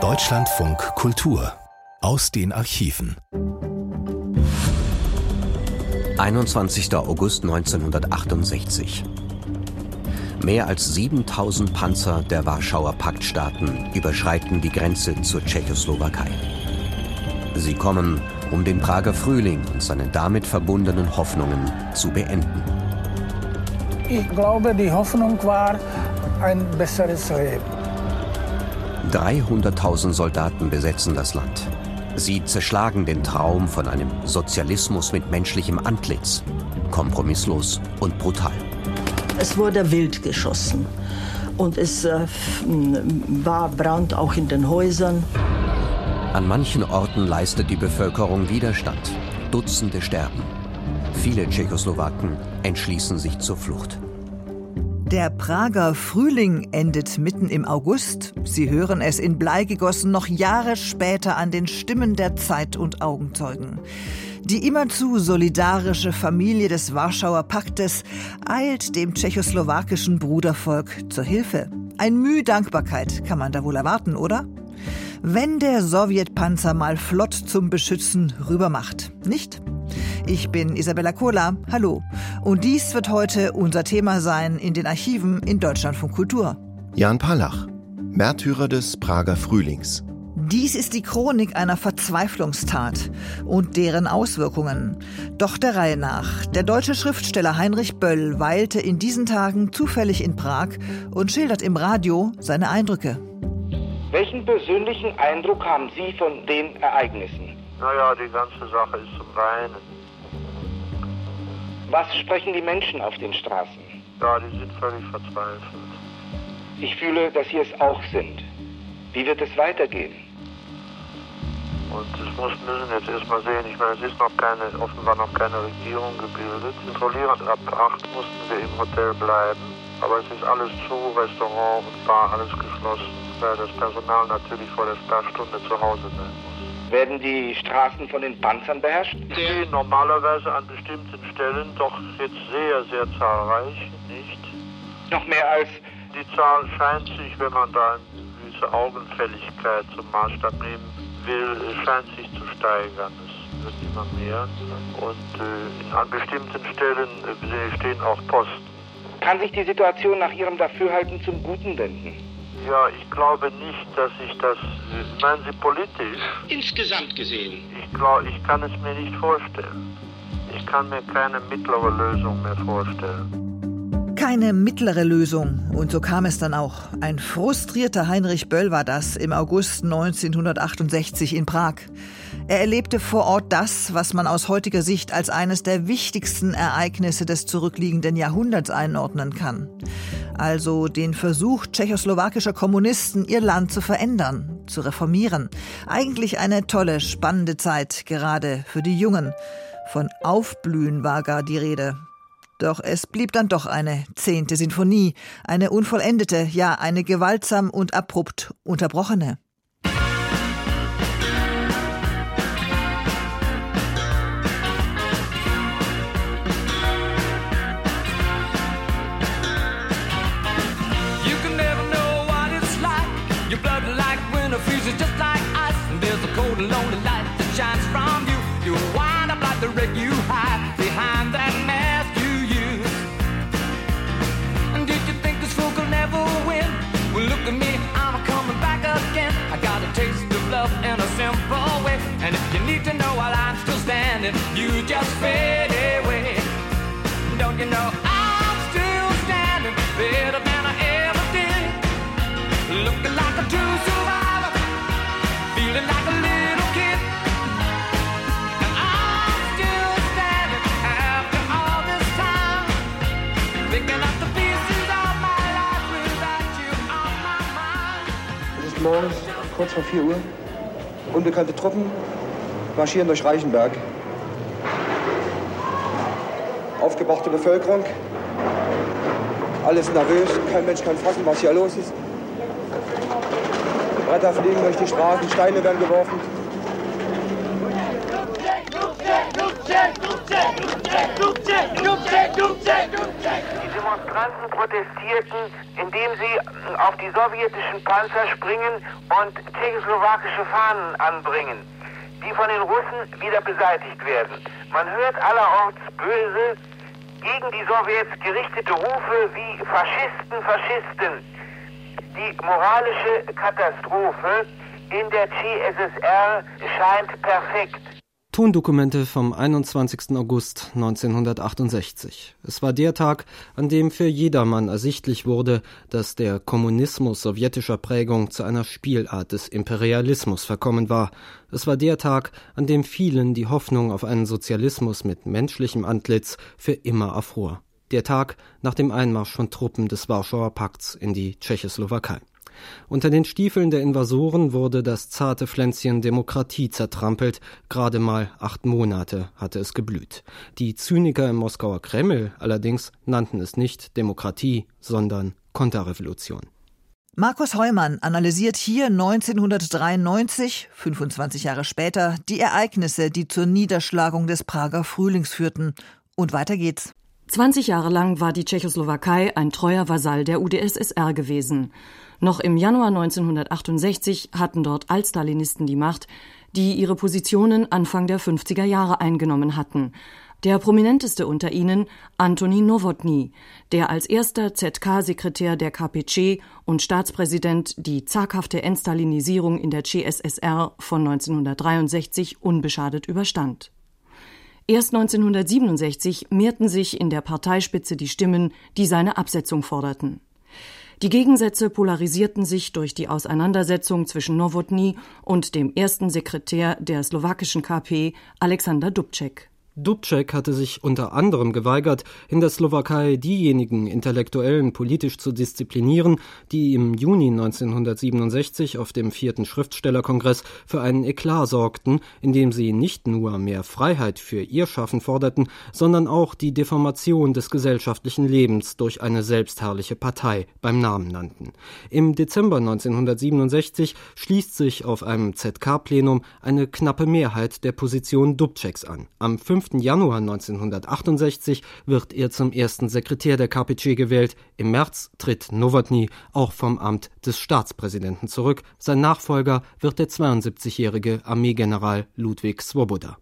Deutschlandfunk Kultur aus den Archiven. 21. August 1968. Mehr als 7000 Panzer der Warschauer Paktstaaten überschreiten die Grenze zur Tschechoslowakei. Sie kommen, um den Prager Frühling und seine damit verbundenen Hoffnungen zu beenden. Ich glaube, die Hoffnung war ein besseres Leben. 300.000 Soldaten besetzen das Land. Sie zerschlagen den Traum von einem Sozialismus mit menschlichem Antlitz. Kompromisslos und brutal. Es wurde wild geschossen. Und es äh, war Brand auch in den Häusern. An manchen Orten leistet die Bevölkerung Widerstand. Dutzende sterben. Viele Tschechoslowaken entschließen sich zur Flucht. Der Prager Frühling endet mitten im August. Sie hören es in Blei gegossen noch Jahre später an den Stimmen der Zeit- und Augenzeugen. Die immerzu solidarische Familie des Warschauer Paktes eilt dem tschechoslowakischen Brudervolk zur Hilfe. Ein Mühe Dankbarkeit kann man da wohl erwarten, oder? Wenn der Sowjetpanzer mal flott zum Beschützen rübermacht, nicht? Ich bin Isabella Kola. Hallo. Und dies wird heute unser Thema sein in den Archiven in Deutschland von Kultur. Jan Palach, Märtyrer des Prager Frühlings. Dies ist die Chronik einer Verzweiflungstat und deren Auswirkungen. Doch der Reihe nach. Der deutsche Schriftsteller Heinrich Böll weilte in diesen Tagen zufällig in Prag und schildert im Radio seine Eindrücke. Welchen persönlichen Eindruck haben Sie von den Ereignissen? Naja, die ganze Sache ist zum Weinen. Was sprechen die Menschen auf den Straßen? Ja, die sind völlig verzweifelt. Ich fühle, dass sie es auch sind. Wie wird es weitergehen? Und das muss, müssen jetzt erstmal sehen. Ich meine, es ist noch keine, offenbar noch keine Regierung gebildet. Kontrollierend ab 8 mussten wir im Hotel bleiben. Aber es ist alles zu, Restaurant und Bar, alles geschlossen, weil das Personal natürlich vor der Sperrstunde zu Hause sein muss. Werden die Straßen von den Panzern beherrscht? Die normalerweise an bestimmten Stellen, doch jetzt sehr, sehr zahlreich, nicht? Noch mehr als. Die Zahl scheint sich, wenn man da eine gewisse Augenfälligkeit zum Maßstab nehmen will, scheint sich zu steigern. Es wird immer mehr. Und äh, an bestimmten Stellen äh, stehen auch Posten. Kann sich die Situation nach Ihrem Dafürhalten zum Guten wenden? Ja, ich glaube nicht, dass ich das. Meinen Sie politisch? Insgesamt gesehen. Ich glaube, ich kann es mir nicht vorstellen. Ich kann mir keine mittlere Lösung mehr vorstellen. Keine mittlere Lösung. Und so kam es dann auch. Ein frustrierter Heinrich Böll war das im August 1968 in Prag. Er erlebte vor Ort das, was man aus heutiger Sicht als eines der wichtigsten Ereignisse des zurückliegenden Jahrhunderts einordnen kann. Also den Versuch tschechoslowakischer Kommunisten, ihr Land zu verändern, zu reformieren. Eigentlich eine tolle, spannende Zeit, gerade für die Jungen. Von Aufblühen war gar die Rede. Doch es blieb dann doch eine zehnte Sinfonie, eine unvollendete, ja eine gewaltsam und abrupt unterbrochene. A lonely light that shines from you. You wind up like the wreck you hide behind that mask you use. And did you think this fool could never win? Well, look at me, I'm coming back again. I got a taste of love in a simple way. And if you need to know while I'm still standing, you just fade morgens kurz vor 4 Uhr. Unbekannte Truppen marschieren durch Reichenberg. Aufgebrachte Bevölkerung. Alles nervös. Kein Mensch kann fassen, was hier los ist. Bretter fliegen durch die Straßen, Steine werden geworfen. Die Demonstranten protestierten, indem sie auf die sowjetischen Panzer springen und tschechoslowakische Fahnen anbringen, die von den Russen wieder beseitigt werden. Man hört allerorts böse, gegen die Sowjets gerichtete Rufe wie Faschisten, Faschisten. Die moralische Katastrophe in der CSSR scheint perfekt. Tondokumente vom 21. August 1968. Es war der Tag, an dem für jedermann ersichtlich wurde, dass der Kommunismus sowjetischer Prägung zu einer Spielart des Imperialismus verkommen war. Es war der Tag, an dem vielen die Hoffnung auf einen Sozialismus mit menschlichem Antlitz für immer erfror. Der Tag nach dem Einmarsch von Truppen des Warschauer Pakts in die Tschechoslowakei. Unter den Stiefeln der Invasoren wurde das zarte Pflänzchen Demokratie zertrampelt, gerade mal acht Monate hatte es geblüht. Die Zyniker im Moskauer Kreml allerdings nannten es nicht Demokratie, sondern Konterrevolution. Markus Heumann analysiert hier 1993, 25 Jahre später, die Ereignisse, die zur Niederschlagung des Prager Frühlings führten. Und weiter geht's. 20 Jahre lang war die Tschechoslowakei ein treuer Vasall der UdSSR gewesen. Noch im Januar 1968 hatten dort Altstalinisten die Macht, die ihre Positionen Anfang der 50er Jahre eingenommen hatten. Der prominenteste unter ihnen Antoni Nowotny, der als erster ZK-Sekretär der KPC und Staatspräsident die zaghafte Entstalinisierung in der CSSR von 1963 unbeschadet überstand. Erst 1967 mehrten sich in der Parteispitze die Stimmen, die seine Absetzung forderten. Die Gegensätze polarisierten sich durch die Auseinandersetzung zwischen Nowotny und dem ersten Sekretär der slowakischen KP, Alexander Dubček. Dubček hatte sich unter anderem geweigert, in der Slowakei diejenigen Intellektuellen politisch zu disziplinieren, die im Juni 1967 auf dem vierten Schriftstellerkongress für einen Eklat sorgten, indem sie nicht nur mehr Freiheit für ihr Schaffen forderten, sondern auch die Deformation des gesellschaftlichen Lebens durch eine selbstherrliche Partei beim Namen nannten. Im Dezember 1967 schließt sich auf einem ZK-Plenum eine knappe Mehrheit der Position Dubčeks an. Am 5. Januar 1968 wird er zum ersten Sekretär der KPC gewählt. Im März tritt Nowotny auch vom Amt des Staatspräsidenten zurück. Sein Nachfolger wird der 72-jährige Armeegeneral Ludwig Swoboda.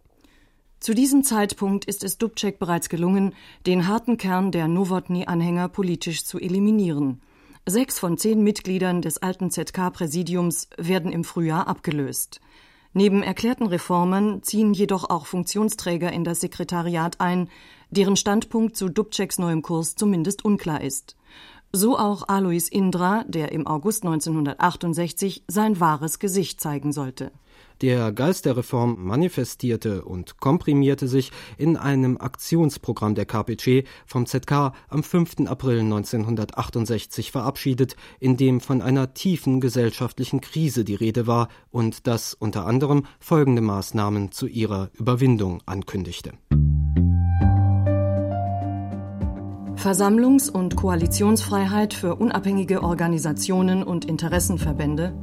Zu diesem Zeitpunkt ist es Dubček bereits gelungen, den harten Kern der Nowotny-Anhänger politisch zu eliminieren. Sechs von zehn Mitgliedern des alten ZK-Präsidiums werden im Frühjahr abgelöst. Neben erklärten Reformen ziehen jedoch auch Funktionsträger in das Sekretariat ein, deren Standpunkt zu Dubčeks neuem Kurs zumindest unklar ist. So auch Alois Indra, der im August 1968 sein wahres Gesicht zeigen sollte. Der Geist der Reform manifestierte und komprimierte sich in einem Aktionsprogramm der KPC vom ZK am 5. April 1968 verabschiedet, in dem von einer tiefen gesellschaftlichen Krise die Rede war und das unter anderem folgende Maßnahmen zu ihrer Überwindung ankündigte. Versammlungs- und Koalitionsfreiheit für unabhängige Organisationen und Interessenverbände,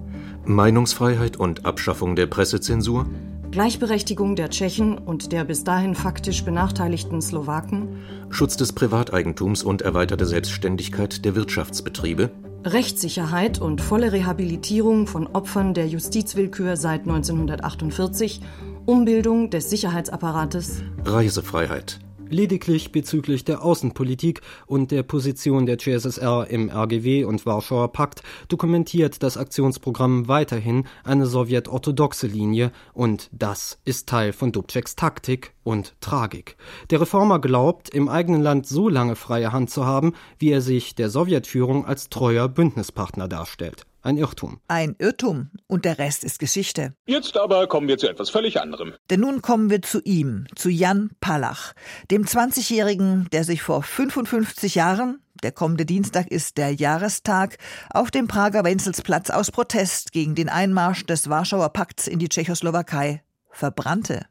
Meinungsfreiheit und Abschaffung der Pressezensur, Gleichberechtigung der Tschechen und der bis dahin faktisch benachteiligten Slowaken, Schutz des Privateigentums und erweiterte Selbstständigkeit der Wirtschaftsbetriebe, Rechtssicherheit und volle Rehabilitierung von Opfern der Justizwillkür seit 1948, Umbildung des Sicherheitsapparates, Reisefreiheit, Lediglich bezüglich der Außenpolitik und der Position der CSSR im RGW und Warschauer Pakt dokumentiert das Aktionsprogramm weiterhin eine sowjetorthodoxe Linie und das ist Teil von Dubčeks Taktik und Tragik. Der Reformer glaubt, im eigenen Land so lange freie Hand zu haben, wie er sich der Sowjetführung als treuer Bündnispartner darstellt. Ein Irrtum. Ein Irrtum. Und der Rest ist Geschichte. Jetzt aber kommen wir zu etwas völlig anderem. Denn nun kommen wir zu ihm, zu Jan Palach, dem 20-Jährigen, der sich vor 55 Jahren, der kommende Dienstag ist der Jahrestag, auf dem Prager Wenzelsplatz aus Protest gegen den Einmarsch des Warschauer Pakts in die Tschechoslowakei verbrannte.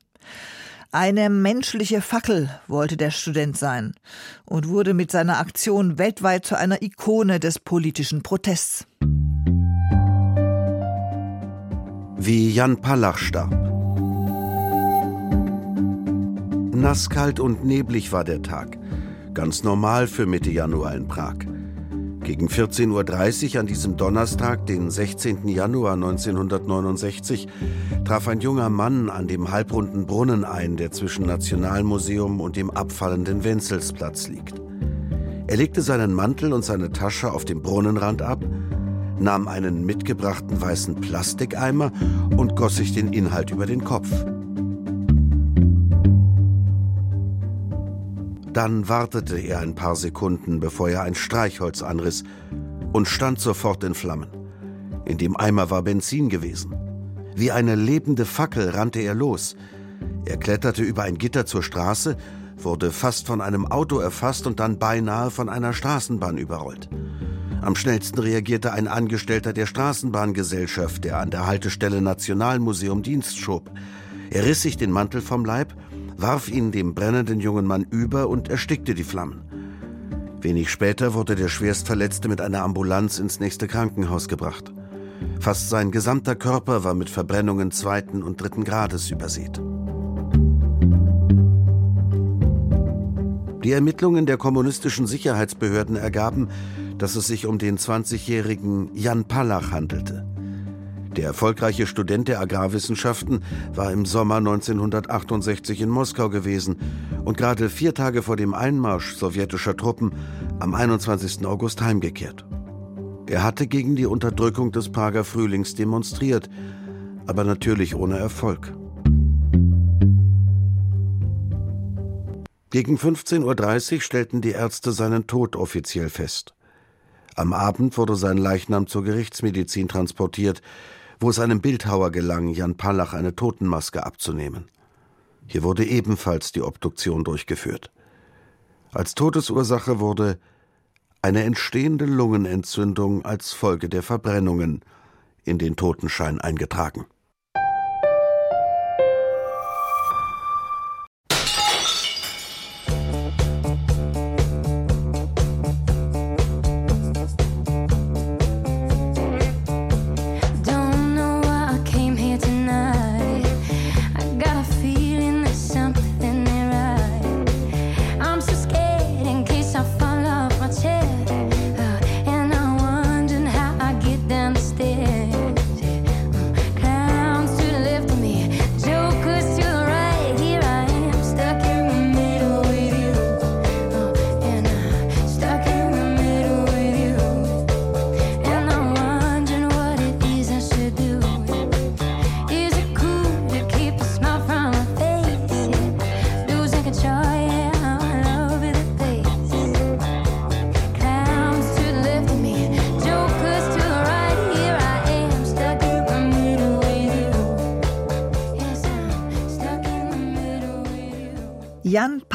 Eine menschliche Fackel wollte der Student sein und wurde mit seiner Aktion weltweit zu einer Ikone des politischen Protests. Wie Jan Palach starb. Nasskalt und neblig war der Tag. Ganz normal für Mitte Januar in Prag. Gegen 14.30 Uhr an diesem Donnerstag, den 16. Januar 1969, traf ein junger Mann an dem halbrunden Brunnen ein, der zwischen Nationalmuseum und dem abfallenden Wenzelsplatz liegt. Er legte seinen Mantel und seine Tasche auf dem Brunnenrand ab, nahm einen mitgebrachten weißen Plastikeimer und goss sich den Inhalt über den Kopf. Dann wartete er ein paar Sekunden, bevor er ein Streichholz anriss und stand sofort in Flammen. In dem Eimer war Benzin gewesen. Wie eine lebende Fackel rannte er los. Er kletterte über ein Gitter zur Straße, wurde fast von einem Auto erfasst und dann beinahe von einer Straßenbahn überrollt. Am schnellsten reagierte ein Angestellter der Straßenbahngesellschaft, der an der Haltestelle Nationalmuseum Dienst schob. Er riss sich den Mantel vom Leib warf ihn dem brennenden jungen Mann über und erstickte die Flammen. Wenig später wurde der Schwerstverletzte mit einer Ambulanz ins nächste Krankenhaus gebracht. Fast sein gesamter Körper war mit Verbrennungen zweiten und dritten Grades übersät. Die Ermittlungen der kommunistischen Sicherheitsbehörden ergaben, dass es sich um den 20-jährigen Jan Palach handelte. Der erfolgreiche Student der Agrarwissenschaften war im Sommer 1968 in Moskau gewesen und gerade vier Tage vor dem Einmarsch sowjetischer Truppen am 21. August heimgekehrt. Er hatte gegen die Unterdrückung des Prager Frühlings demonstriert, aber natürlich ohne Erfolg. Gegen 15.30 Uhr stellten die Ärzte seinen Tod offiziell fest. Am Abend wurde sein Leichnam zur Gerichtsmedizin transportiert, wo es einem Bildhauer gelang, Jan Palach eine Totenmaske abzunehmen. Hier wurde ebenfalls die Obduktion durchgeführt. Als Todesursache wurde eine entstehende Lungenentzündung als Folge der Verbrennungen in den Totenschein eingetragen.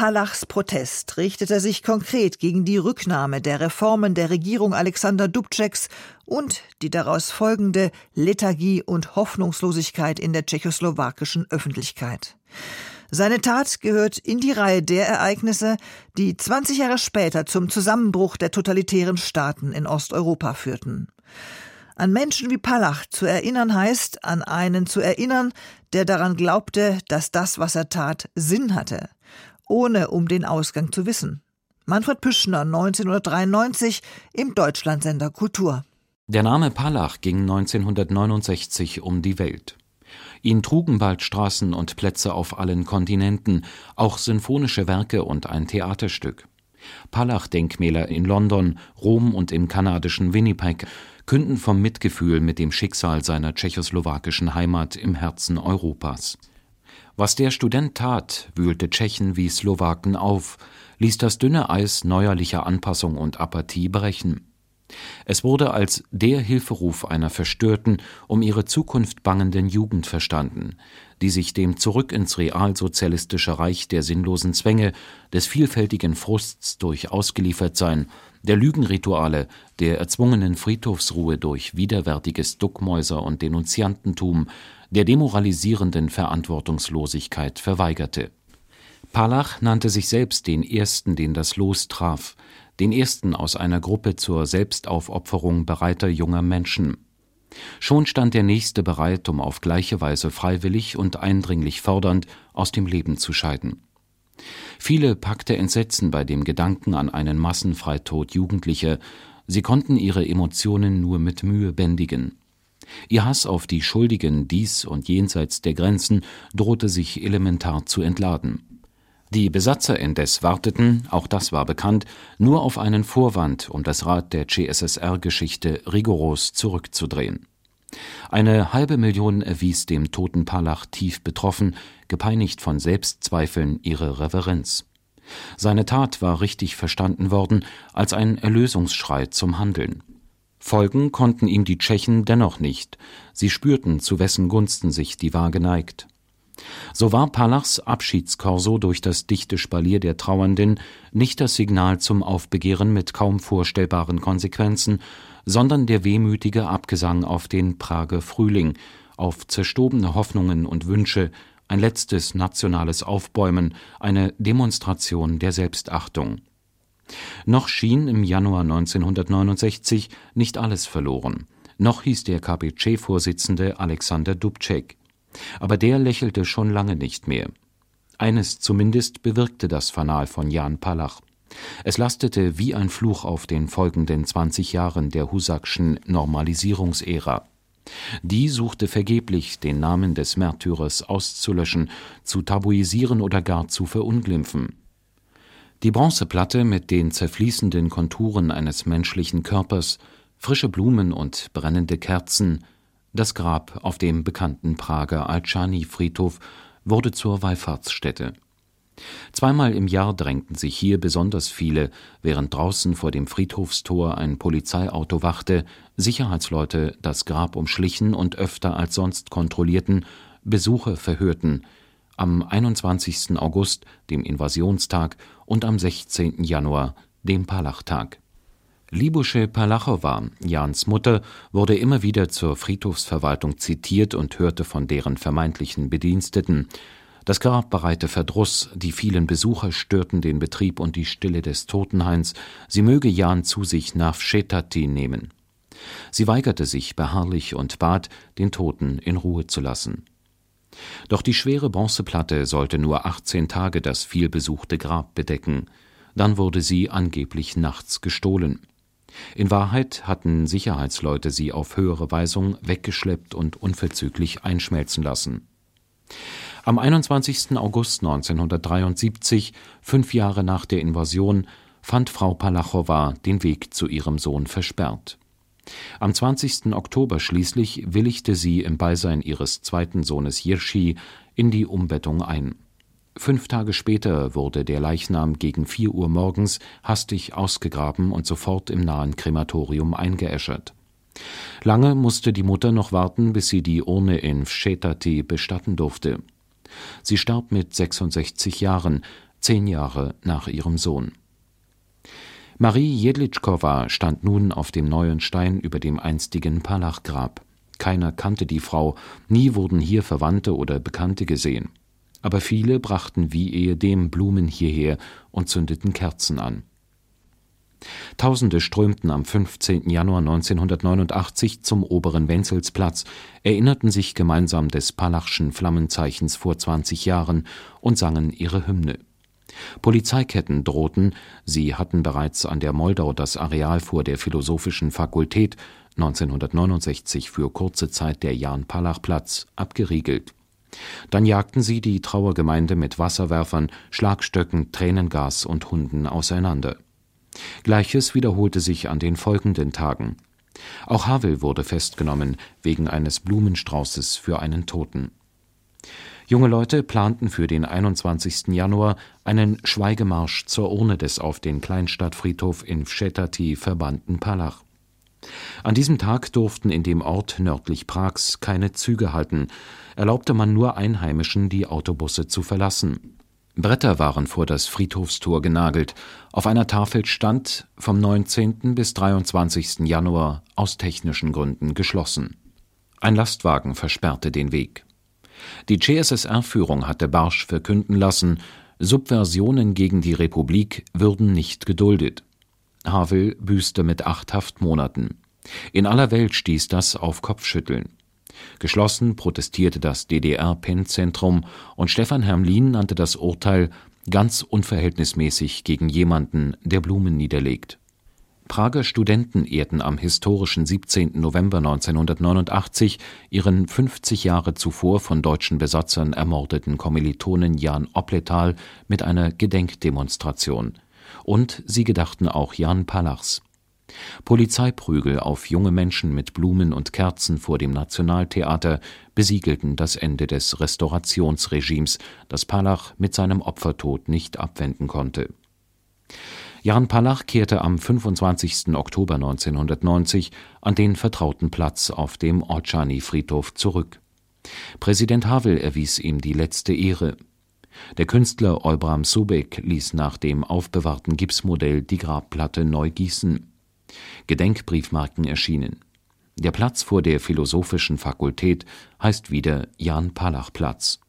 Jan Palachs Protest richtete sich konkret gegen die Rücknahme der Reformen der Regierung Alexander Dubčeks und die daraus folgende Lethargie und Hoffnungslosigkeit in der tschechoslowakischen Öffentlichkeit. Seine Tat gehört in die Reihe der Ereignisse, die 20 Jahre später zum Zusammenbruch der totalitären Staaten in Osteuropa führten. An Menschen wie Palach zu erinnern heißt, an einen zu erinnern, der daran glaubte, dass das, was er tat, Sinn hatte ohne um den Ausgang zu wissen. Manfred Püschner 1993 im Deutschlandsender Kultur. Der Name Palach ging 1969 um die Welt. Ihn trugen bald Straßen und Plätze auf allen Kontinenten, auch sinfonische Werke und ein Theaterstück. Palach-Denkmäler in London, Rom und im kanadischen Winnipeg künden vom Mitgefühl mit dem Schicksal seiner tschechoslowakischen Heimat im Herzen Europas. Was der Student tat, wühlte Tschechen wie Slowaken auf, ließ das dünne Eis neuerlicher Anpassung und Apathie brechen. Es wurde als der Hilferuf einer verstörten, um ihre Zukunft bangenden Jugend verstanden, die sich dem Zurück ins realsozialistische Reich der sinnlosen Zwänge, des vielfältigen Frusts durch Ausgeliefertsein, der Lügenrituale, der erzwungenen Friedhofsruhe durch widerwärtiges Duckmäuser und Denunziantentum, der demoralisierenden Verantwortungslosigkeit verweigerte. Palach nannte sich selbst den Ersten, den das Los traf, den Ersten aus einer Gruppe zur Selbstaufopferung bereiter junger Menschen. Schon stand der Nächste bereit, um auf gleiche Weise freiwillig und eindringlich fordernd aus dem Leben zu scheiden. Viele packte Entsetzen bei dem Gedanken an einen Massenfreitod Jugendlicher, sie konnten ihre Emotionen nur mit Mühe bändigen. Ihr Hass auf die Schuldigen dies und jenseits der Grenzen drohte sich elementar zu entladen. Die Besatzer indes warteten, auch das war bekannt, nur auf einen Vorwand, um das Rad der CSSR-Geschichte rigoros zurückzudrehen. Eine halbe Million erwies dem toten Palach tief betroffen, gepeinigt von Selbstzweifeln, ihre Reverenz. Seine Tat war richtig verstanden worden als ein Erlösungsschrei zum Handeln. Folgen konnten ihm die Tschechen dennoch nicht, sie spürten, zu wessen Gunsten sich die Waage neigt. So war Palachs Abschiedskorso durch das dichte Spalier der Trauernden nicht das Signal zum Aufbegehren mit kaum vorstellbaren Konsequenzen, sondern der wehmütige Abgesang auf den Prager Frühling, auf zerstobene Hoffnungen und Wünsche, ein letztes nationales Aufbäumen, eine Demonstration der Selbstachtung. Noch schien im Januar 1969 nicht alles verloren. Noch hieß der KPC-Vorsitzende Alexander Dubček. Aber der lächelte schon lange nicht mehr. Eines zumindest bewirkte das Fanal von Jan Palach. Es lastete wie ein Fluch auf den folgenden 20 Jahren der Husakschen Normalisierungsära. Die suchte vergeblich, den Namen des Märtyrers auszulöschen, zu tabuisieren oder gar zu verunglimpfen. Die Bronzeplatte mit den zerfließenden Konturen eines menschlichen Körpers, frische Blumen und brennende Kerzen, das Grab auf dem bekannten Prager Altschani-Friedhof wurde zur Wallfahrtsstätte. Zweimal im Jahr drängten sich hier besonders viele, während draußen vor dem Friedhofstor ein Polizeiauto wachte, Sicherheitsleute das Grab umschlichen und öfter als sonst kontrollierten, Besucher verhörten, am 21. August, dem Invasionstag, und am 16. Januar, dem Palachtag. Libusche Palachowa, Jans Mutter, wurde immer wieder zur Friedhofsverwaltung zitiert und hörte von deren vermeintlichen Bediensteten. Das Grab bereite Verdruss, die vielen Besucher störten den Betrieb und die Stille des Totenhains, sie möge Jan zu sich nach Vschetati nehmen. Sie weigerte sich beharrlich und bat, den Toten in Ruhe zu lassen. Doch die schwere Bronzeplatte sollte nur 18 Tage das vielbesuchte Grab bedecken. Dann wurde sie angeblich nachts gestohlen. In Wahrheit hatten Sicherheitsleute sie auf höhere Weisung weggeschleppt und unverzüglich einschmelzen lassen. Am 21. August 1973, fünf Jahre nach der Invasion, fand Frau Palachowa den Weg zu ihrem Sohn versperrt. Am 20. Oktober schließlich willigte sie im Beisein ihres zweiten Sohnes Jirschi in die Umbettung ein. Fünf Tage später wurde der Leichnam gegen vier Uhr morgens hastig ausgegraben und sofort im nahen Krematorium eingeäschert. Lange musste die Mutter noch warten, bis sie die Urne in Vschetati bestatten durfte. Sie starb mit 66 Jahren, zehn Jahre nach ihrem Sohn. Marie Jedlitschkowa stand nun auf dem neuen Stein über dem einstigen Palachgrab. Keiner kannte die Frau, nie wurden hier Verwandte oder Bekannte gesehen. Aber viele brachten wie ehedem Blumen hierher und zündeten Kerzen an. Tausende strömten am 15. Januar 1989 zum oberen Wenzelsplatz, erinnerten sich gemeinsam des Palachschen Flammenzeichens vor 20 Jahren und sangen ihre Hymne. Polizeiketten drohten, sie hatten bereits an der Moldau das Areal vor der Philosophischen Fakultät, 1969 für kurze Zeit der Jan-Palach-Platz, abgeriegelt. Dann jagten sie die Trauergemeinde mit Wasserwerfern, Schlagstöcken, Tränengas und Hunden auseinander. Gleiches wiederholte sich an den folgenden Tagen. Auch Havel wurde festgenommen wegen eines Blumenstraußes für einen Toten. Junge Leute planten für den 21. Januar einen Schweigemarsch zur Urne des auf den Kleinstadtfriedhof in Vschetati verbannten Palach. An diesem Tag durften in dem Ort nördlich Prags keine Züge halten, erlaubte man nur Einheimischen, die Autobusse zu verlassen. Bretter waren vor das Friedhofstor genagelt. Auf einer Tafel stand vom 19. bis 23. Januar aus technischen Gründen geschlossen. Ein Lastwagen versperrte den Weg. Die CSSR-Führung hatte barsch verkünden lassen, Subversionen gegen die Republik würden nicht geduldet. Havel büßte mit acht Haftmonaten. In aller Welt stieß das auf Kopfschütteln. Geschlossen protestierte das DDR-Pen-Zentrum und Stefan Hermlin nannte das Urteil ganz unverhältnismäßig gegen jemanden, der Blumen niederlegt. Prager Studenten ehrten am historischen 17. November 1989 ihren 50 Jahre zuvor von deutschen Besatzern ermordeten Kommilitonen Jan Opletal mit einer Gedenkdemonstration. Und sie gedachten auch Jan Palachs. Polizeiprügel auf junge Menschen mit Blumen und Kerzen vor dem Nationaltheater besiegelten das Ende des Restaurationsregimes, das Palach mit seinem Opfertod nicht abwenden konnte. Jan Palach kehrte am 25. Oktober 1990 an den vertrauten Platz auf dem Orcani-Friedhof zurück. Präsident Havel erwies ihm die letzte Ehre. Der Künstler Eubram Sobek ließ nach dem aufbewahrten Gipsmodell die Grabplatte neu gießen. Gedenkbriefmarken erschienen. Der Platz vor der Philosophischen Fakultät heißt wieder Jan-Palach-Platz.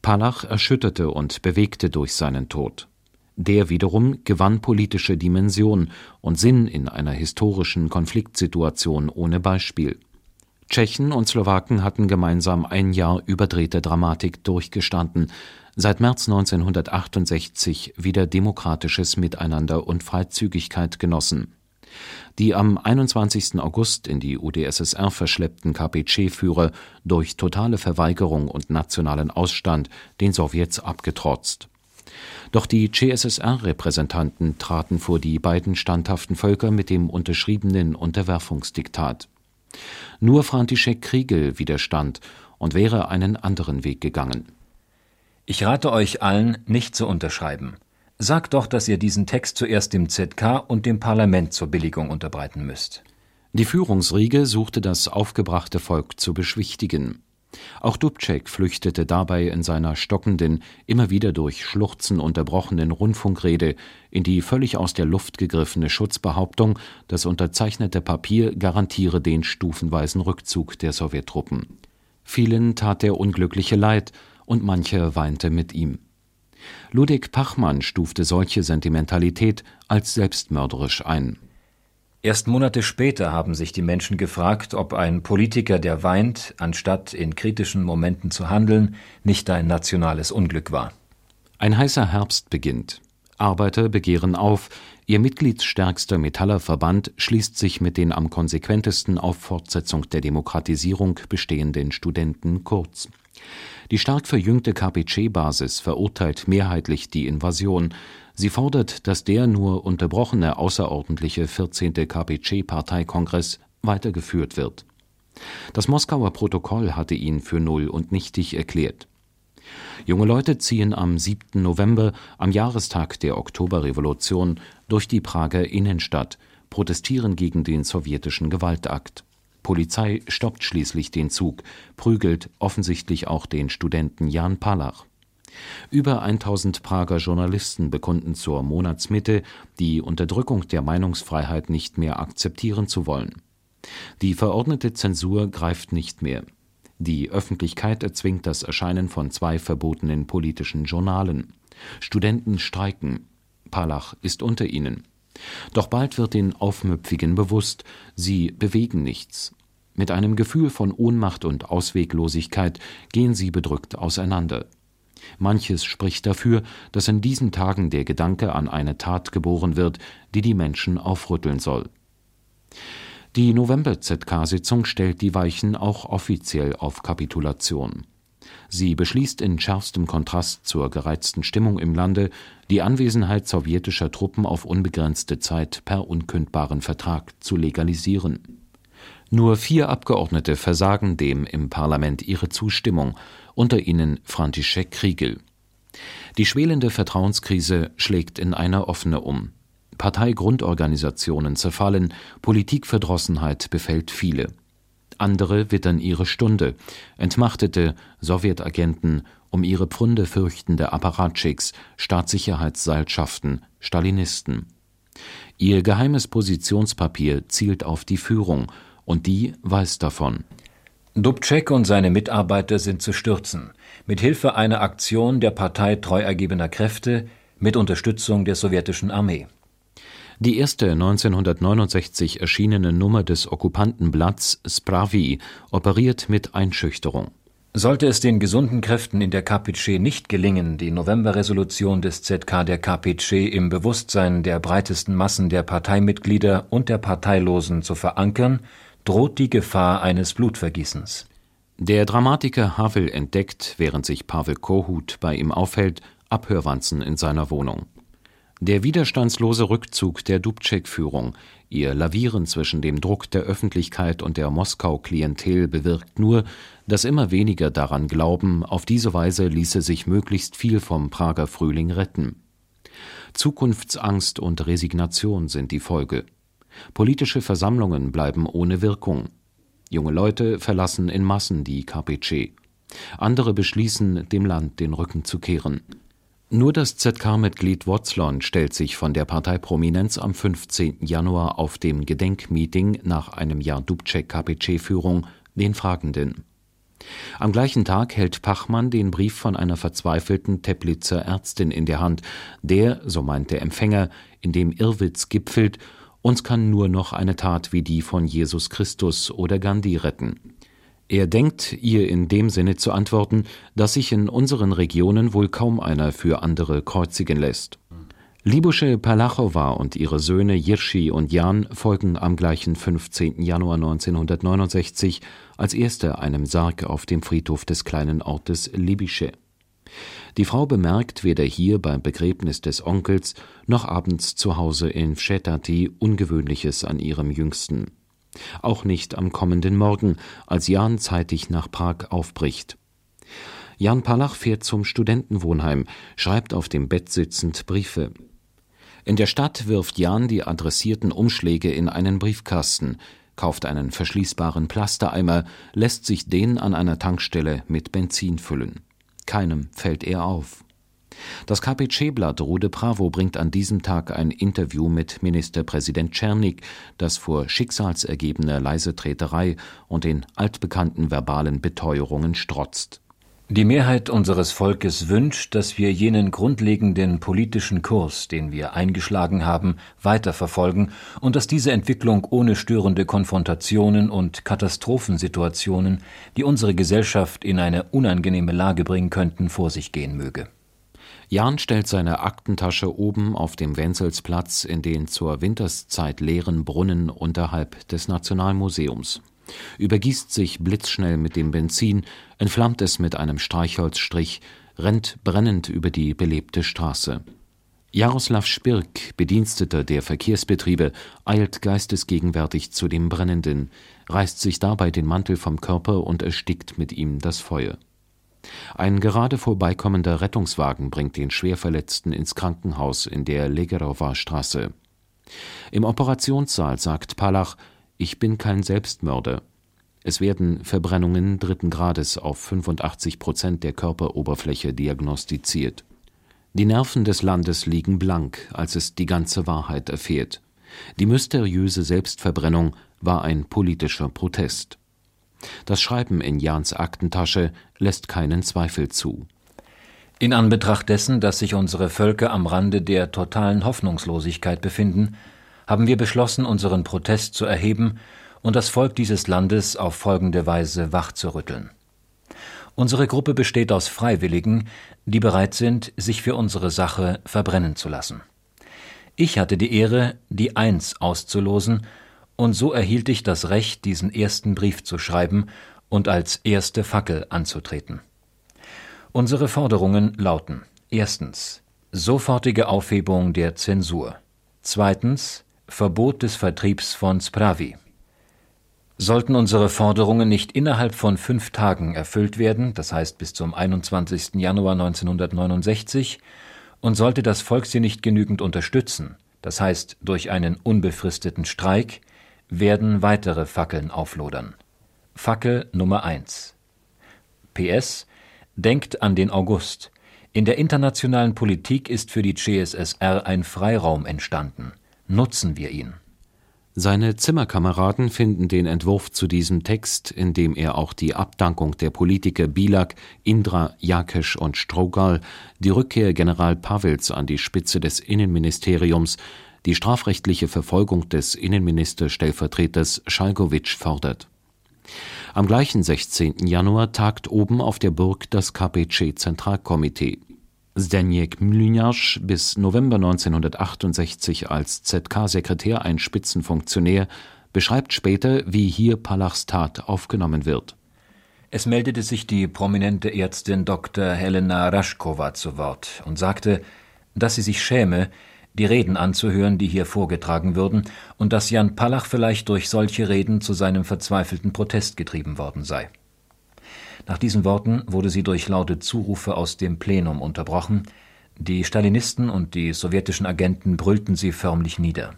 Palach erschütterte und bewegte durch seinen Tod. Der wiederum gewann politische Dimension und Sinn in einer historischen Konfliktsituation ohne Beispiel. Tschechen und Slowaken hatten gemeinsam ein Jahr überdrehte Dramatik durchgestanden, seit März 1968 wieder demokratisches Miteinander und Freizügigkeit genossen. Die am 21. August in die UdSSR verschleppten KPC-Führer durch totale Verweigerung und nationalen Ausstand den Sowjets abgetrotzt doch die CSSR-Repräsentanten traten vor die beiden standhaften Völker mit dem unterschriebenen Unterwerfungsdiktat. Nur František Kriegel widerstand und wäre einen anderen Weg gegangen. Ich rate euch allen, nicht zu unterschreiben. Sagt doch, dass ihr diesen Text zuerst dem ZK und dem Parlament zur Billigung unterbreiten müsst. Die Führungsriege suchte das aufgebrachte Volk zu beschwichtigen. Auch Dubček flüchtete dabei in seiner stockenden, immer wieder durch Schluchzen unterbrochenen Rundfunkrede in die völlig aus der Luft gegriffene Schutzbehauptung, das unterzeichnete Papier garantiere den stufenweisen Rückzug der Sowjettruppen. Vielen tat der Unglückliche leid, und mancher weinte mit ihm. Ludwig Pachmann stufte solche Sentimentalität als selbstmörderisch ein Erst Monate später haben sich die Menschen gefragt, ob ein Politiker, der weint, anstatt in kritischen Momenten zu handeln, nicht ein nationales Unglück war. Ein heißer Herbst beginnt. Arbeiter begehren auf, ihr mitgliedsstärkster Metallerverband schließt sich mit den am konsequentesten auf Fortsetzung der Demokratisierung bestehenden Studenten kurz. Die stark verjüngte KPC-Basis verurteilt mehrheitlich die Invasion, Sie fordert, dass der nur unterbrochene außerordentliche 14. KPC-Parteikongress weitergeführt wird. Das Moskauer Protokoll hatte ihn für null und nichtig erklärt. Junge Leute ziehen am 7. November, am Jahrestag der Oktoberrevolution, durch die Prager Innenstadt, protestieren gegen den sowjetischen Gewaltakt. Polizei stoppt schließlich den Zug, prügelt offensichtlich auch den Studenten Jan Palach. Über 1000 Prager Journalisten bekunden zur Monatsmitte, die Unterdrückung der Meinungsfreiheit nicht mehr akzeptieren zu wollen. Die verordnete Zensur greift nicht mehr. Die Öffentlichkeit erzwingt das Erscheinen von zwei verbotenen politischen Journalen. Studenten streiken. Palach ist unter ihnen. Doch bald wird den Aufmüpfigen bewusst, sie bewegen nichts. Mit einem Gefühl von Ohnmacht und Ausweglosigkeit gehen sie bedrückt auseinander. Manches spricht dafür, dass in diesen Tagen der Gedanke an eine Tat geboren wird, die die Menschen aufrütteln soll. Die November-ZK-Sitzung stellt die Weichen auch offiziell auf Kapitulation. Sie beschließt in schärfstem Kontrast zur gereizten Stimmung im Lande die Anwesenheit sowjetischer Truppen auf unbegrenzte Zeit per unkündbaren Vertrag zu legalisieren. Nur vier Abgeordnete versagen dem im Parlament ihre Zustimmung, unter ihnen František Kriegel. Die schwelende Vertrauenskrise schlägt in eine offene um. Parteigrundorganisationen zerfallen, Politikverdrossenheit befällt viele. Andere wittern ihre Stunde, entmachtete Sowjetagenten, um ihre Pfründe fürchtende Apparatschicks, Staatssicherheitsseilschaften, Stalinisten. Ihr geheimes Positionspapier zielt auf die Führung, und die weiß davon. Dubček und seine Mitarbeiter sind zu stürzen, mit Hilfe einer Aktion der Partei treu ergebener Kräfte mit Unterstützung der sowjetischen Armee. Die erste 1969 erschienene Nummer des Okkupantenblatts Spravi operiert mit Einschüchterung. Sollte es den gesunden Kräften in der KPC nicht gelingen, die Novemberresolution des ZK der KPC im Bewusstsein der breitesten Massen der Parteimitglieder und der Parteilosen zu verankern, droht die Gefahr eines Blutvergießens. Der Dramatiker Havel entdeckt, während sich Pavel Kohut bei ihm aufhält, Abhörwanzen in seiner Wohnung. Der widerstandslose Rückzug der Dubček-Führung, ihr Lavieren zwischen dem Druck der Öffentlichkeit und der Moskau-Klientel bewirkt nur, dass immer weniger daran glauben, auf diese Weise ließe sich möglichst viel vom Prager Frühling retten. Zukunftsangst und Resignation sind die Folge. Politische Versammlungen bleiben ohne Wirkung. Junge Leute verlassen in Massen die KPC. Andere beschließen, dem Land den Rücken zu kehren. Nur das ZK-Mitglied Wotzlon stellt sich von der Parteiprominenz am 15. Januar auf dem Gedenkmeeting nach einem Jahr Dubček-KPC-Führung den Fragenden. Am gleichen Tag hält Pachmann den Brief von einer verzweifelten Teplitzer Ärztin in der Hand, der, so meint der Empfänger, in dem Irrwitz gipfelt, uns kann nur noch eine Tat wie die von Jesus Christus oder Gandhi retten. Er denkt, ihr in dem Sinne zu antworten, dass sich in unseren Regionen wohl kaum einer für andere kreuzigen lässt. Libusche Palachowa und ihre Söhne Jirschi und Jan folgen am gleichen 15. Januar 1969 als erste einem Sarg auf dem Friedhof des kleinen Ortes Libische. Die Frau bemerkt weder hier beim Begräbnis des Onkels noch abends zu Hause in Vschetati Ungewöhnliches an ihrem Jüngsten. Auch nicht am kommenden Morgen, als Jan zeitig nach Prag aufbricht. Jan Palach fährt zum Studentenwohnheim, schreibt auf dem Bett sitzend Briefe. In der Stadt wirft Jan die adressierten Umschläge in einen Briefkasten, kauft einen verschließbaren Plastereimer, lässt sich den an einer Tankstelle mit Benzin füllen. Keinem fällt er auf. Das KPC-Blatt Rude Bravo bringt an diesem Tag ein Interview mit Ministerpräsident Czernik, das vor schicksalsergebener Leisetreterei und den altbekannten verbalen Beteuerungen strotzt. Die Mehrheit unseres Volkes wünscht, dass wir jenen grundlegenden politischen Kurs, den wir eingeschlagen haben, weiterverfolgen und dass diese Entwicklung ohne störende Konfrontationen und Katastrophensituationen, die unsere Gesellschaft in eine unangenehme Lage bringen könnten, vor sich gehen möge. Jan stellt seine Aktentasche oben auf dem Wenzelsplatz in den zur Winterszeit leeren Brunnen unterhalb des Nationalmuseums, übergießt sich blitzschnell mit dem Benzin, entflammt es mit einem Streichholzstrich, rennt brennend über die belebte Straße. Jaroslav Spirk, Bediensteter der Verkehrsbetriebe, eilt geistesgegenwärtig zu dem Brennenden, reißt sich dabei den Mantel vom Körper und erstickt mit ihm das Feuer. Ein gerade vorbeikommender Rettungswagen bringt den Schwerverletzten ins Krankenhaus in der Legerowa Straße. Im Operationssaal sagt Palach, ich bin kein Selbstmörder. Es werden Verbrennungen dritten Grades auf 85 Prozent der Körperoberfläche diagnostiziert. Die Nerven des Landes liegen blank, als es die ganze Wahrheit erfährt. Die mysteriöse Selbstverbrennung war ein politischer Protest. Das Schreiben in Jans Aktentasche lässt keinen Zweifel zu. In Anbetracht dessen, dass sich unsere Völker am Rande der totalen Hoffnungslosigkeit befinden, haben wir beschlossen, unseren Protest zu erheben und das Volk dieses Landes auf folgende Weise wachzurütteln. Unsere Gruppe besteht aus Freiwilligen, die bereit sind, sich für unsere Sache verbrennen zu lassen. Ich hatte die Ehre, die Eins auszulosen und so erhielt ich das Recht, diesen ersten Brief zu schreiben und als erste Fackel anzutreten. Unsere Forderungen lauten erstens sofortige Aufhebung der Zensur, zweitens Verbot des Vertriebs von Spravi. Sollten unsere Forderungen nicht innerhalb von fünf Tagen erfüllt werden, das heißt bis zum 21. Januar 1969, und sollte das Volk sie nicht genügend unterstützen, das heißt durch einen unbefristeten Streik, werden weitere Fackeln auflodern. Fackel Nummer 1 PS Denkt an den August. In der internationalen Politik ist für die CSSR ein Freiraum entstanden. Nutzen wir ihn. Seine Zimmerkameraden finden den Entwurf zu diesem Text, in dem er auch die Abdankung der Politiker Bilak, Indra, Jakesch und Strogal, die Rückkehr General Pavels an die Spitze des Innenministeriums die strafrechtliche Verfolgung des Innenministerstellvertreters Schalgowitsch fordert. Am gleichen 16. Januar tagt oben auf der Burg das KPC-Zentralkomitee. Zdeněk Mlynář, bis November 1968 als ZK-Sekretär ein Spitzenfunktionär, beschreibt später, wie hier Palachs Tat aufgenommen wird. Es meldete sich die prominente Ärztin Dr. Helena Raschkova zu Wort und sagte, dass sie sich schäme, die Reden anzuhören, die hier vorgetragen würden, und dass Jan Palach vielleicht durch solche Reden zu seinem verzweifelten Protest getrieben worden sei. Nach diesen Worten wurde sie durch laute Zurufe aus dem Plenum unterbrochen, die Stalinisten und die sowjetischen Agenten brüllten sie förmlich nieder.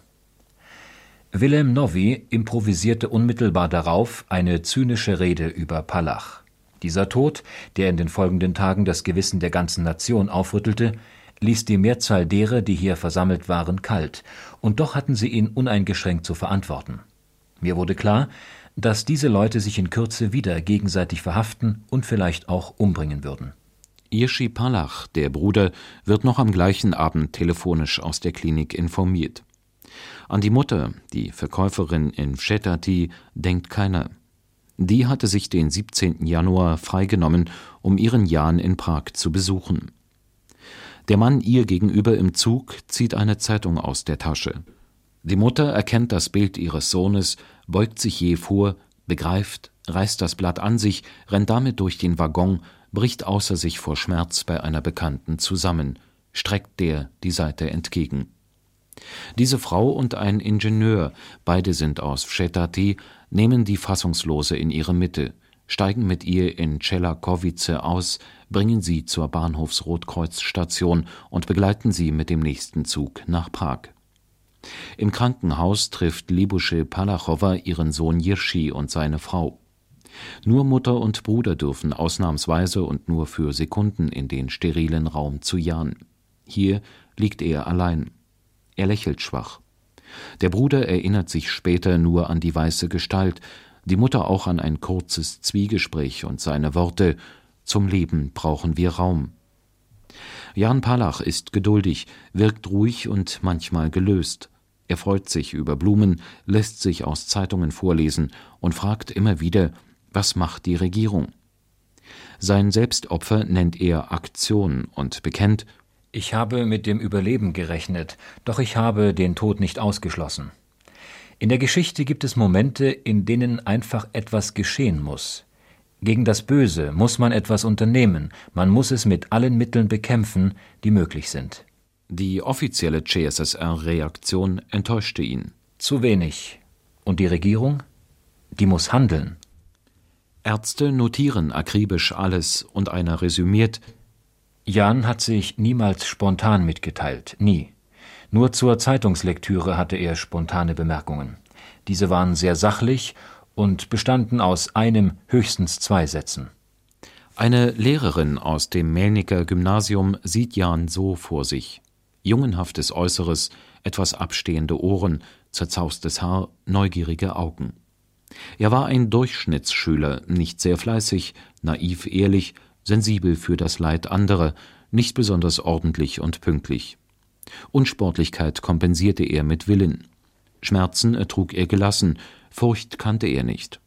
Wilhelm Nowy improvisierte unmittelbar darauf eine zynische Rede über Palach. Dieser Tod, der in den folgenden Tagen das Gewissen der ganzen Nation aufrüttelte, ließ die Mehrzahl derer, die hier versammelt waren, kalt, und doch hatten sie ihn uneingeschränkt zu verantworten. Mir wurde klar, dass diese Leute sich in Kürze wieder gegenseitig verhaften und vielleicht auch umbringen würden. Irschi Palach, der Bruder, wird noch am gleichen Abend telefonisch aus der Klinik informiert. An die Mutter, die Verkäuferin in Vschetati, denkt keiner. Die hatte sich den 17. Januar freigenommen, um ihren Jan in Prag zu besuchen. Der Mann ihr gegenüber im Zug zieht eine Zeitung aus der Tasche. Die Mutter erkennt das Bild ihres Sohnes, beugt sich je vor, begreift, reißt das Blatt an sich, rennt damit durch den Waggon, bricht außer sich vor Schmerz bei einer Bekannten zusammen, streckt der die Seite entgegen. Diese Frau und ein Ingenieur, beide sind aus Vschetati, nehmen die Fassungslose in ihre Mitte, steigen mit ihr in Czelakowice aus, bringen sie zur Bahnhofsrotkreuzstation und begleiten sie mit dem nächsten Zug nach Prag. Im Krankenhaus trifft Libusche Palachowa ihren Sohn Jirschi und seine Frau. Nur Mutter und Bruder dürfen ausnahmsweise und nur für Sekunden in den sterilen Raum zu Jan. Hier liegt er allein. Er lächelt schwach. Der Bruder erinnert sich später nur an die weiße Gestalt, die Mutter auch an ein kurzes Zwiegespräch und seine Worte Zum Leben brauchen wir Raum. Jan Palach ist geduldig, wirkt ruhig und manchmal gelöst. Er freut sich über Blumen, lässt sich aus Zeitungen vorlesen und fragt immer wieder, was macht die Regierung? Sein Selbstopfer nennt er Aktion und bekennt, ich habe mit dem Überleben gerechnet, doch ich habe den Tod nicht ausgeschlossen. In der Geschichte gibt es Momente, in denen einfach etwas geschehen muss. Gegen das Böse muss man etwas unternehmen, man muss es mit allen Mitteln bekämpfen, die möglich sind. Die offizielle CSSR-Reaktion enttäuschte ihn. Zu wenig. Und die Regierung? Die muss handeln. Ärzte notieren akribisch alles und einer resümiert Jan hat sich niemals spontan mitgeteilt, nie. Nur zur Zeitungslektüre hatte er spontane Bemerkungen. Diese waren sehr sachlich und bestanden aus einem, höchstens zwei Sätzen. Eine Lehrerin aus dem Melniker Gymnasium sieht Jan so vor sich. Jungenhaftes Äußeres, etwas abstehende Ohren, zerzaustes Haar, neugierige Augen. Er war ein Durchschnittsschüler, nicht sehr fleißig, naiv ehrlich, sensibel für das Leid anderer, nicht besonders ordentlich und pünktlich. Unsportlichkeit kompensierte er mit Willen. Schmerzen ertrug er gelassen, Furcht kannte er nicht.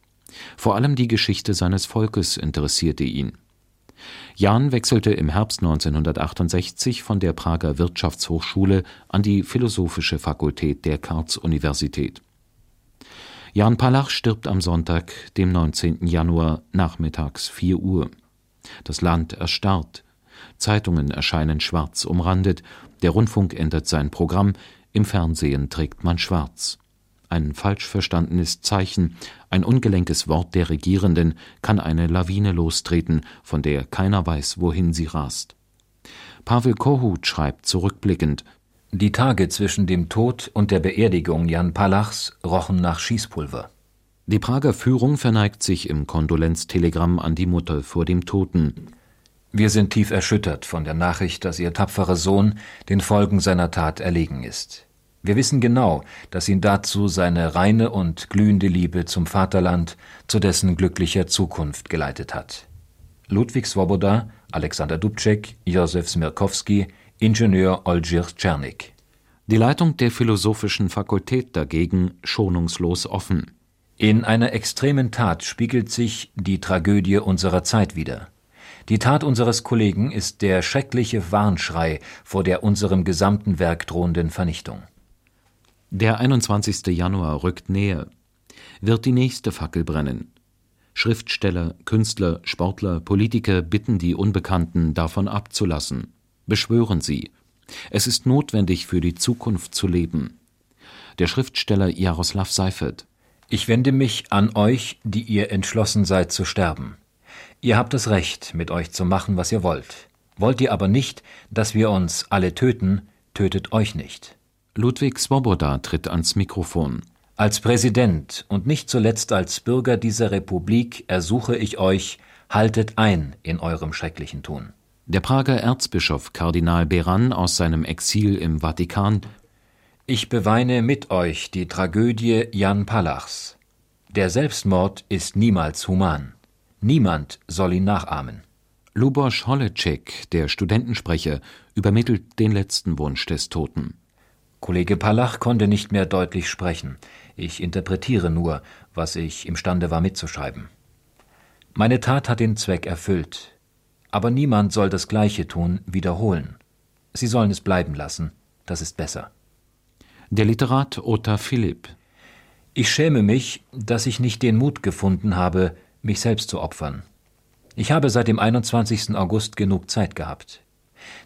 Vor allem die Geschichte seines Volkes interessierte ihn. Jan wechselte im Herbst 1968 von der Prager Wirtschaftshochschule an die Philosophische Fakultät der Karls-Universität. Jan Palach stirbt am Sonntag, dem 19. Januar, nachmittags 4 Uhr. Das Land erstarrt. Zeitungen erscheinen schwarz umrandet, der Rundfunk ändert sein Programm, im Fernsehen trägt man schwarz. Ein falsch verstandenes Zeichen, ein ungelenkes Wort der Regierenden kann eine Lawine lostreten, von der keiner weiß, wohin sie rast. Pavel Kohut schreibt zurückblickend Die Tage zwischen dem Tod und der Beerdigung Jan Palachs rochen nach Schießpulver. Die Prager Führung verneigt sich im Kondolenztelegramm an die Mutter vor dem Toten. Wir sind tief erschüttert von der Nachricht, dass Ihr tapferer Sohn den Folgen seiner Tat erlegen ist. Wir wissen genau, dass ihn dazu seine reine und glühende Liebe zum Vaterland, zu dessen glücklicher Zukunft geleitet hat. Ludwig Swoboda, Alexander Dubček, Josef Smirkowski, Ingenieur Olgir Czernik. Die Leitung der Philosophischen Fakultät dagegen schonungslos offen. In einer extremen Tat spiegelt sich die Tragödie unserer Zeit wider. Die Tat unseres Kollegen ist der schreckliche Warnschrei vor der unserem gesamten Werk drohenden Vernichtung. Der 21. Januar rückt näher. Wird die nächste Fackel brennen? Schriftsteller, Künstler, Sportler, Politiker bitten die Unbekannten, davon abzulassen. Beschwören sie. Es ist notwendig, für die Zukunft zu leben. Der Schriftsteller Jaroslav Seifert. Ich wende mich an euch, die ihr entschlossen seid zu sterben. Ihr habt das Recht, mit euch zu machen, was ihr wollt. Wollt ihr aber nicht, dass wir uns alle töten, tötet euch nicht. Ludwig Swoboda tritt ans Mikrofon. Als Präsident und nicht zuletzt als Bürger dieser Republik ersuche ich euch, haltet ein in eurem schrecklichen Tun. Der Prager Erzbischof Kardinal Beran aus seinem Exil im Vatikan Ich beweine mit euch die Tragödie Jan Palachs. Der Selbstmord ist niemals human. Niemand soll ihn nachahmen. Lubosch Holecek, der Studentensprecher, übermittelt den letzten Wunsch des Toten. Kollege Palach konnte nicht mehr deutlich sprechen. Ich interpretiere nur, was ich imstande war mitzuschreiben. Meine Tat hat den Zweck erfüllt. Aber niemand soll das Gleiche tun, wiederholen. Sie sollen es bleiben lassen. Das ist besser. Der Literat Otta Philipp. Ich schäme mich, dass ich nicht den Mut gefunden habe, mich selbst zu opfern. Ich habe seit dem 21. August genug Zeit gehabt.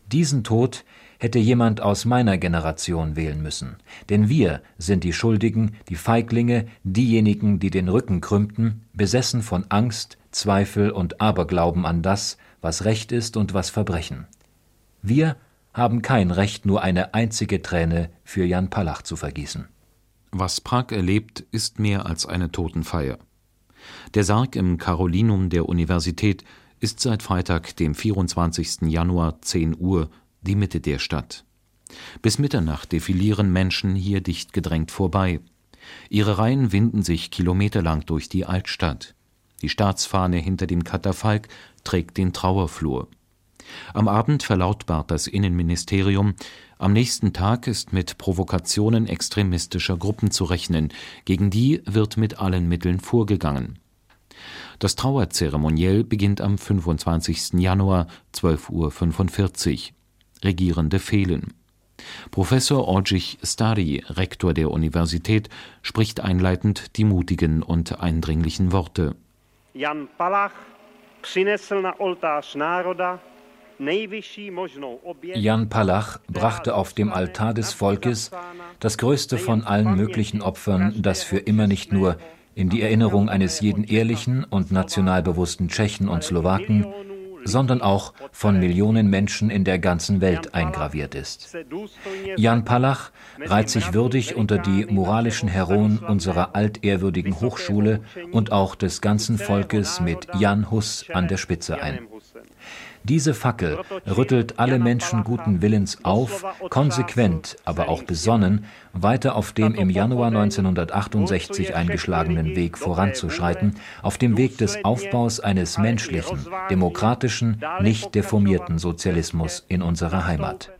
Diesen Tod hätte jemand aus meiner Generation wählen müssen, denn wir sind die Schuldigen, die Feiglinge, diejenigen, die den Rücken krümmten, besessen von Angst, Zweifel und Aberglauben an das, was Recht ist und was Verbrechen. Wir haben kein Recht, nur eine einzige Träne für Jan Palach zu vergießen. Was Prag erlebt, ist mehr als eine Totenfeier. Der Sarg im Carolinum der Universität ist seit Freitag, dem 24. Januar 10 Uhr, die Mitte der Stadt. Bis Mitternacht defilieren Menschen hier dicht gedrängt vorbei. Ihre Reihen winden sich kilometerlang durch die Altstadt. Die Staatsfahne hinter dem Katafalk trägt den Trauerflur. Am Abend verlautbart das Innenministerium, am nächsten Tag ist mit Provokationen extremistischer Gruppen zu rechnen, gegen die wird mit allen Mitteln vorgegangen. Das Trauerzeremoniell beginnt am 25. Januar 12.45 Uhr. Regierende fehlen. Professor Orjich Stari, Rektor der Universität, spricht einleitend die mutigen und eindringlichen Worte. Jan Palach přinesl na oltář národa Jan Palach brachte auf dem Altar des Volkes das größte von allen möglichen Opfern, das für immer nicht nur in die Erinnerung eines jeden ehrlichen und nationalbewussten Tschechen und Slowaken, sondern auch von Millionen Menschen in der ganzen Welt eingraviert ist. Jan Palach reiht sich würdig unter die moralischen Heroen unserer altehrwürdigen Hochschule und auch des ganzen Volkes mit Jan Hus an der Spitze ein. Diese Fackel rüttelt alle Menschen guten Willens auf, konsequent, aber auch besonnen, weiter auf dem im Januar 1968 eingeschlagenen Weg voranzuschreiten, auf dem Weg des Aufbaus eines menschlichen, demokratischen, nicht deformierten Sozialismus in unserer Heimat.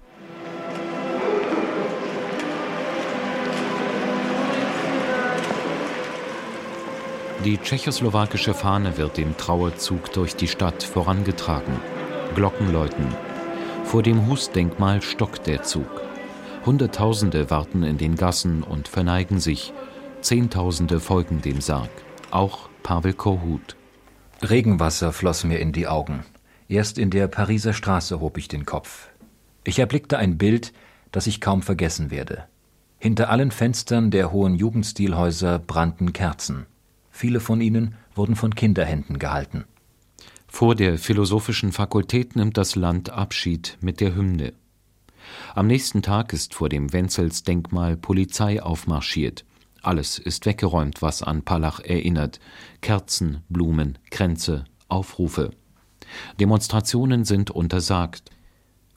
Die tschechoslowakische Fahne wird im Trauerzug durch die Stadt vorangetragen. Glocken läuten. Vor dem Husdenkmal stockt der Zug. Hunderttausende warten in den Gassen und verneigen sich. Zehntausende folgen dem Sarg. Auch Pavel Kohut. Regenwasser floss mir in die Augen. Erst in der Pariser Straße hob ich den Kopf. Ich erblickte ein Bild, das ich kaum vergessen werde. Hinter allen Fenstern der hohen Jugendstilhäuser brannten Kerzen. Viele von ihnen wurden von Kinderhänden gehalten. Vor der Philosophischen Fakultät nimmt das Land Abschied mit der Hymne. Am nächsten Tag ist vor dem Wenzels-Denkmal Polizei aufmarschiert. Alles ist weggeräumt, was an Palach erinnert. Kerzen, Blumen, Kränze, Aufrufe. Demonstrationen sind untersagt.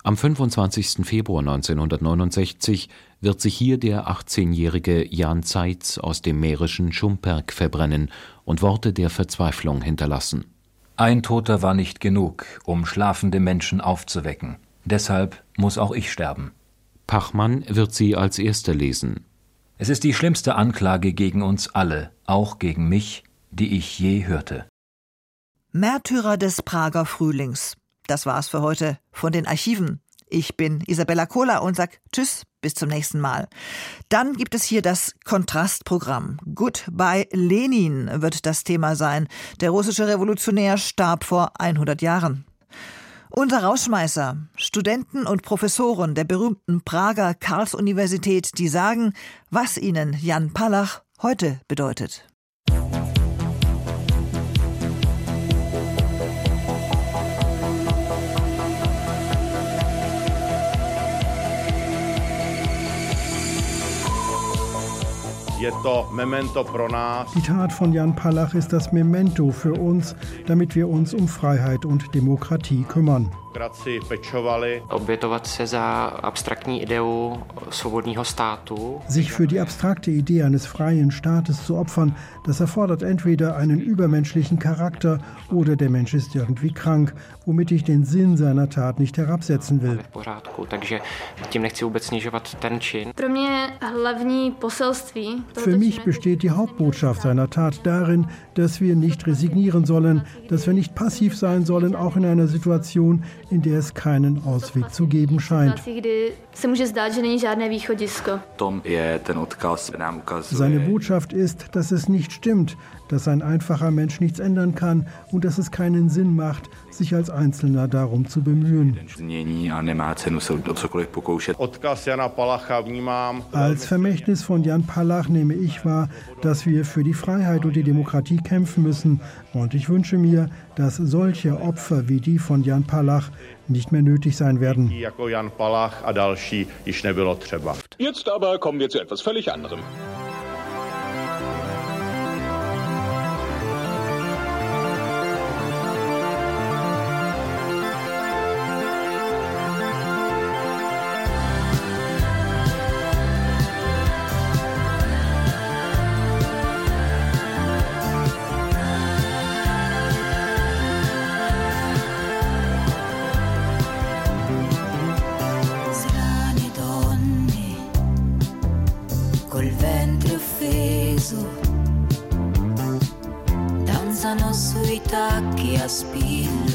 Am 25. Februar 1969 wird sich hier der 18-jährige Jan Zeitz aus dem mährischen Schumperk verbrennen und Worte der Verzweiflung hinterlassen. Ein Toter war nicht genug, um schlafende Menschen aufzuwecken. Deshalb muss auch ich sterben. Pachmann wird sie als erster lesen. Es ist die schlimmste Anklage gegen uns alle, auch gegen mich, die ich je hörte. Märtyrer des Prager Frühlings. Das war's für heute von den Archiven. Ich bin Isabella Kohler und sag Tschüss, bis zum nächsten Mal. Dann gibt es hier das Kontrastprogramm. Goodbye Lenin wird das Thema sein. Der russische Revolutionär starb vor 100 Jahren. Unser Rausschmeißer, Studenten und Professoren der berühmten Prager Karls-Universität, die sagen, was ihnen Jan Palach heute bedeutet. Die Tat von Jan Palach ist das Memento für uns, damit wir uns um Freiheit und Demokratie kümmern demokracii pečovali. Obětovat se za abstraktní ideu svobodného státu. Sich für die abstrakte Idee eines freien Staates zu opfern, das erfordert entweder einen übermenschlichen Charakter oder der Mensch ist irgendwie krank, womit ich den Sinn seiner Tat nicht herabsetzen will. Für mich besteht die Hauptbotschaft seiner Tat darin, dass wir nicht resignieren sollen, dass wir nicht passiv sein sollen, auch in einer Situation, in der es keinen Ausweg zu geben scheint. Seine Botschaft ist, dass es nicht stimmt, dass ein einfacher Mensch nichts ändern kann und dass es keinen Sinn macht, sich als Einzelner darum zu bemühen. Als Vermächtnis von Jan Palach nehme ich wahr, dass wir für die Freiheit und die Demokratie kämpfen müssen. Und ich wünsche mir, dass solche Opfer wie die von Jan Palach nicht mehr nötig sein werden. Jetzt aber kommen wir zu etwas völlig anderem. itakia spilla